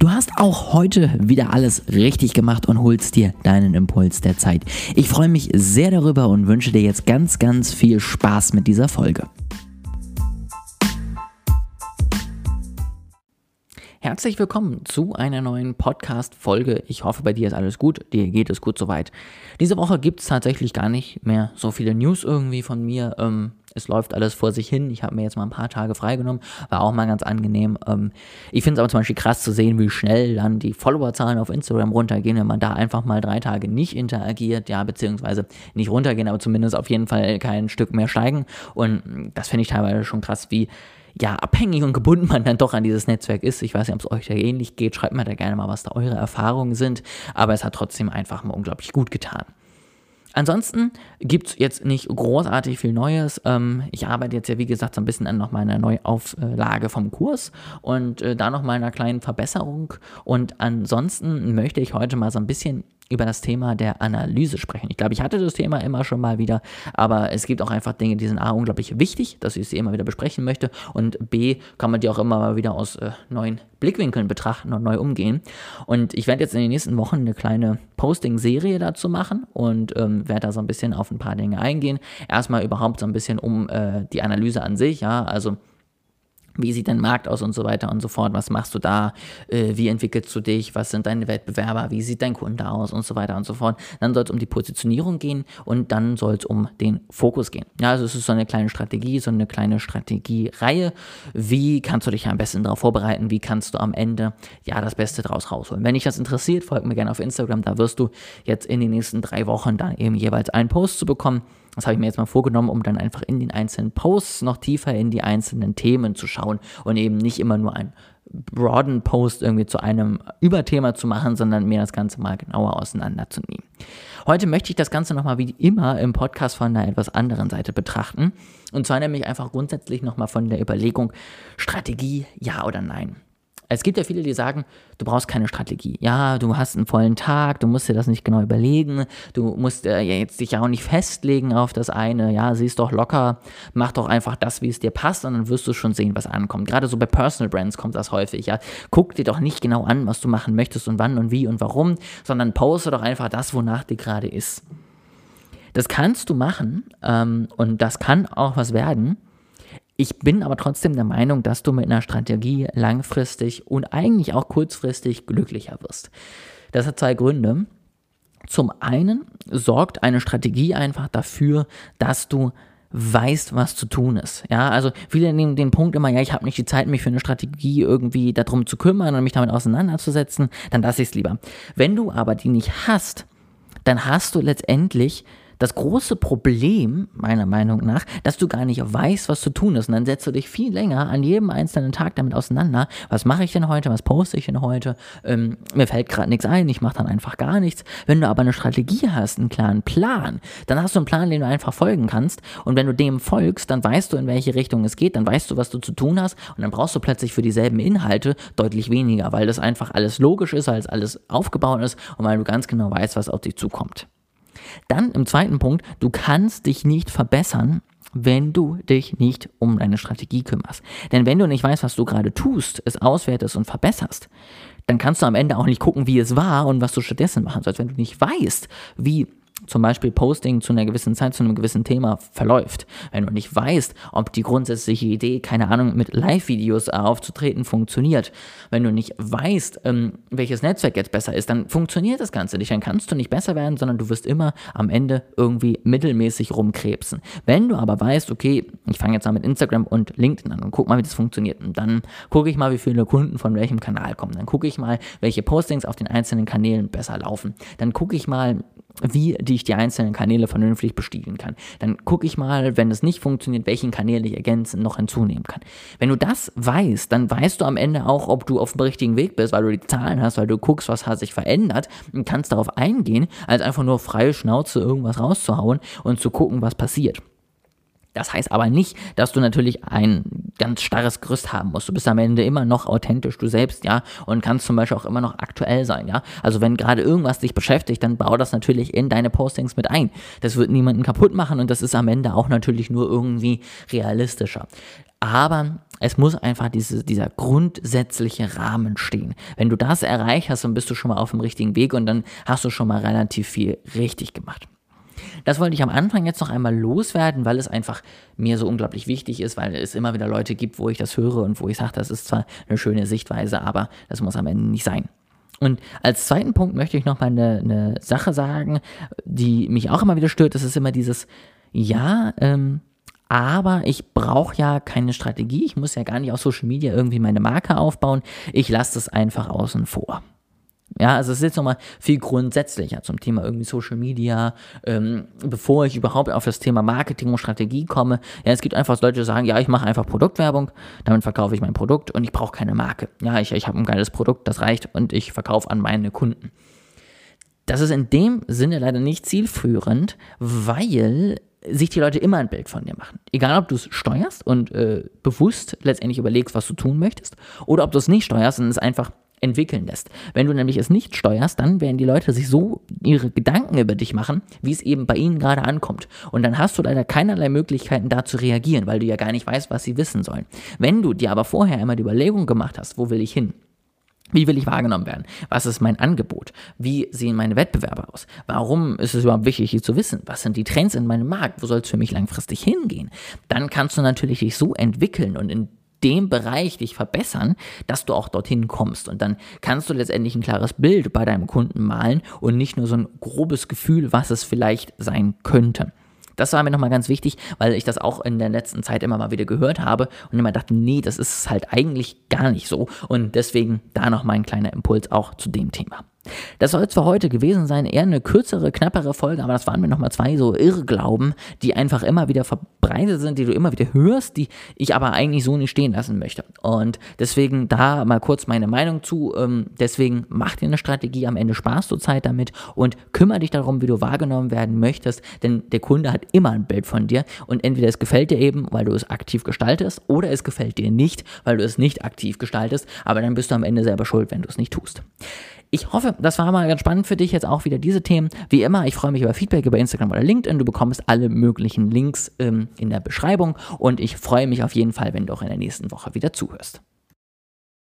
Du hast auch heute wieder alles richtig gemacht und holst dir deinen Impuls der Zeit. Ich freue mich sehr darüber und wünsche dir jetzt ganz, ganz viel Spaß mit dieser Folge. Herzlich willkommen zu einer neuen Podcast-Folge. Ich hoffe, bei dir ist alles gut. Dir geht es gut soweit. Diese Woche gibt es tatsächlich gar nicht mehr so viele News irgendwie von mir. Ähm, es läuft alles vor sich hin. Ich habe mir jetzt mal ein paar Tage freigenommen, war auch mal ganz angenehm. Ähm, ich finde es aber zum Beispiel krass zu sehen, wie schnell dann die Followerzahlen auf Instagram runtergehen, wenn man da einfach mal drei Tage nicht interagiert, ja, beziehungsweise nicht runtergehen, aber zumindest auf jeden Fall kein Stück mehr steigen. Und das finde ich teilweise schon krass, wie ja, abhängig und gebunden man dann doch an dieses Netzwerk ist. Ich weiß nicht, ob es euch da ähnlich geht. Schreibt mir da gerne mal, was da eure Erfahrungen sind. Aber es hat trotzdem einfach mal unglaublich gut getan. Ansonsten gibt es jetzt nicht großartig viel Neues. Ähm, ich arbeite jetzt ja, wie gesagt, so ein bisschen an noch meiner Neuauflage vom Kurs und äh, da noch mal einer kleinen Verbesserung. Und ansonsten möchte ich heute mal so ein bisschen über das Thema der Analyse sprechen. Ich glaube, ich hatte das Thema immer schon mal wieder, aber es gibt auch einfach Dinge, die sind A, unglaublich wichtig, dass ich sie immer wieder besprechen möchte und B, kann man die auch immer mal wieder aus äh, neuen Blickwinkeln betrachten und neu umgehen. Und ich werde jetzt in den nächsten Wochen eine kleine Posting-Serie dazu machen und ähm, werde da so ein bisschen auf ein paar Dinge eingehen. Erstmal überhaupt so ein bisschen um äh, die Analyse an sich, ja, also wie sieht dein Markt aus und so weiter und so fort, was machst du da, äh, wie entwickelst du dich, was sind deine Wettbewerber, wie sieht dein Kunde aus und so weiter und so fort. Dann soll es um die Positionierung gehen und dann soll es um den Fokus gehen. Ja, also es ist so eine kleine Strategie, so eine kleine Strategiereihe. Wie kannst du dich am besten darauf vorbereiten, wie kannst du am Ende ja das Beste draus rausholen. Wenn dich das interessiert, folg mir gerne auf Instagram, da wirst du jetzt in den nächsten drei Wochen dann eben jeweils einen Post zu bekommen das habe ich mir jetzt mal vorgenommen, um dann einfach in den einzelnen Posts noch tiefer in die einzelnen Themen zu schauen und eben nicht immer nur einen broaden Post irgendwie zu einem Überthema zu machen, sondern mir das Ganze mal genauer auseinanderzunehmen. Heute möchte ich das Ganze nochmal wie immer im Podcast von einer etwas anderen Seite betrachten. Und zwar nämlich einfach grundsätzlich nochmal von der Überlegung, Strategie, ja oder nein. Es gibt ja viele, die sagen, du brauchst keine Strategie. Ja, du hast einen vollen Tag, du musst dir das nicht genau überlegen, du musst äh, jetzt dich ja auch nicht festlegen auf das eine. Ja, siehst doch locker, mach doch einfach das, wie es dir passt und dann wirst du schon sehen, was ankommt. Gerade so bei Personal Brands kommt das häufig. Ja, guck dir doch nicht genau an, was du machen möchtest und wann und wie und warum, sondern poste doch einfach das, wonach dir gerade ist. Das kannst du machen ähm, und das kann auch was werden. Ich bin aber trotzdem der Meinung, dass du mit einer Strategie langfristig und eigentlich auch kurzfristig glücklicher wirst. Das hat zwei Gründe. Zum einen sorgt eine Strategie einfach dafür, dass du weißt, was zu tun ist. Ja, also viele nehmen den Punkt immer, ja, ich habe nicht die Zeit, mich für eine Strategie irgendwie darum zu kümmern und mich damit auseinanderzusetzen, dann lasse ich es lieber. Wenn du aber die nicht hast, dann hast du letztendlich das große Problem, meiner Meinung nach, dass du gar nicht weißt, was zu tun ist. Und dann setzt du dich viel länger an jedem einzelnen Tag damit auseinander. Was mache ich denn heute? Was poste ich denn heute? Ähm, mir fällt gerade nichts ein. Ich mache dann einfach gar nichts. Wenn du aber eine Strategie hast, einen klaren Plan, dann hast du einen Plan, den du einfach folgen kannst. Und wenn du dem folgst, dann weißt du, in welche Richtung es geht. Dann weißt du, was du zu tun hast. Und dann brauchst du plötzlich für dieselben Inhalte deutlich weniger, weil das einfach alles logisch ist, als alles aufgebaut ist und weil du ganz genau weißt, was auf dich zukommt. Dann im zweiten Punkt, du kannst dich nicht verbessern, wenn du dich nicht um deine Strategie kümmerst. Denn wenn du nicht weißt, was du gerade tust, es auswertest und verbesserst, dann kannst du am Ende auch nicht gucken, wie es war und was du stattdessen machen sollst. Wenn du nicht weißt, wie zum Beispiel Posting zu einer gewissen Zeit, zu einem gewissen Thema verläuft. Wenn du nicht weißt, ob die grundsätzliche Idee, keine Ahnung, mit Live-Videos aufzutreten funktioniert, wenn du nicht weißt, ähm, welches Netzwerk jetzt besser ist, dann funktioniert das Ganze nicht. Dann kannst du nicht besser werden, sondern du wirst immer am Ende irgendwie mittelmäßig rumkrebsen. Wenn du aber weißt, okay, ich fange jetzt mal mit Instagram und LinkedIn an und guck mal, wie das funktioniert. Und dann gucke ich mal, wie viele Kunden von welchem Kanal kommen. Dann gucke ich mal, welche Postings auf den einzelnen Kanälen besser laufen. Dann gucke ich mal, wie die ich die einzelnen Kanäle vernünftig bestiegen kann. Dann gucke ich mal, wenn es nicht funktioniert, welchen Kanal ich ergänzen noch hinzunehmen kann. Wenn du das weißt, dann weißt du am Ende auch, ob du auf dem richtigen Weg bist, weil du die Zahlen hast, weil du guckst, was hat sich verändert und kannst darauf eingehen, als einfach nur freie Schnauze irgendwas rauszuhauen und zu gucken, was passiert. Das heißt aber nicht, dass du natürlich ein ganz starres Gerüst haben musst. Du bist am Ende immer noch authentisch, du selbst, ja, und kannst zum Beispiel auch immer noch aktuell sein, ja. Also wenn gerade irgendwas dich beschäftigt, dann bau das natürlich in deine Postings mit ein. Das wird niemanden kaputt machen und das ist am Ende auch natürlich nur irgendwie realistischer. Aber es muss einfach diese, dieser grundsätzliche Rahmen stehen. Wenn du das erreicht hast, dann bist du schon mal auf dem richtigen Weg und dann hast du schon mal relativ viel richtig gemacht. Das wollte ich am Anfang jetzt noch einmal loswerden, weil es einfach mir so unglaublich wichtig ist, weil es immer wieder Leute gibt, wo ich das höre und wo ich sage, das ist zwar eine schöne Sichtweise, aber das muss am Ende nicht sein. Und als zweiten Punkt möchte ich noch mal eine, eine Sache sagen, die mich auch immer wieder stört. Das ist immer dieses, ja, ähm, aber ich brauche ja keine Strategie. Ich muss ja gar nicht auf Social Media irgendwie meine Marke aufbauen. Ich lasse das einfach außen vor. Ja, also es ist jetzt nochmal viel grundsätzlicher zum Thema irgendwie Social Media, ähm, bevor ich überhaupt auf das Thema Marketing und Strategie komme. Ja, es gibt einfach Leute, die sagen, ja, ich mache einfach Produktwerbung, damit verkaufe ich mein Produkt und ich brauche keine Marke. Ja, ich, ich habe ein geiles Produkt, das reicht und ich verkaufe an meine Kunden. Das ist in dem Sinne leider nicht zielführend, weil sich die Leute immer ein Bild von dir machen. Egal, ob du es steuerst und äh, bewusst letztendlich überlegst, was du tun möchtest, oder ob du es nicht steuerst und es einfach entwickeln lässt. Wenn du nämlich es nicht steuerst, dann werden die Leute sich so ihre Gedanken über dich machen, wie es eben bei ihnen gerade ankommt. Und dann hast du leider keinerlei Möglichkeiten da zu reagieren, weil du ja gar nicht weißt, was sie wissen sollen. Wenn du dir aber vorher einmal die Überlegung gemacht hast, wo will ich hin? Wie will ich wahrgenommen werden? Was ist mein Angebot? Wie sehen meine Wettbewerber aus? Warum ist es überhaupt wichtig, hier zu wissen? Was sind die Trends in meinem Markt? Wo soll es für mich langfristig hingehen? Dann kannst du natürlich dich so entwickeln und in dem Bereich dich verbessern, dass du auch dorthin kommst. Und dann kannst du letztendlich ein klares Bild bei deinem Kunden malen und nicht nur so ein grobes Gefühl, was es vielleicht sein könnte. Das war mir nochmal ganz wichtig, weil ich das auch in der letzten Zeit immer mal wieder gehört habe und immer dachte, nee, das ist halt eigentlich gar nicht so. Und deswegen da nochmal ein kleiner Impuls auch zu dem Thema. Das soll es für heute gewesen sein. Eher eine kürzere, knappere Folge, aber das waren mir nochmal zwei so Irrglauben, die einfach immer wieder verbreitet sind, die du immer wieder hörst, die ich aber eigentlich so nicht stehen lassen möchte. Und deswegen da mal kurz meine Meinung zu. Ähm, deswegen mach dir eine Strategie, am Ende sparst du Zeit damit und kümmere dich darum, wie du wahrgenommen werden möchtest, denn der Kunde hat immer ein Bild von dir und entweder es gefällt dir eben, weil du es aktiv gestaltest, oder es gefällt dir nicht, weil du es nicht aktiv gestaltest, aber dann bist du am Ende selber schuld, wenn du es nicht tust. Ich hoffe, das war mal ganz spannend für dich jetzt auch wieder diese Themen. Wie immer, ich freue mich über Feedback über Instagram oder LinkedIn. Du bekommst alle möglichen Links ähm, in der Beschreibung und ich freue mich auf jeden Fall, wenn du auch in der nächsten Woche wieder zuhörst.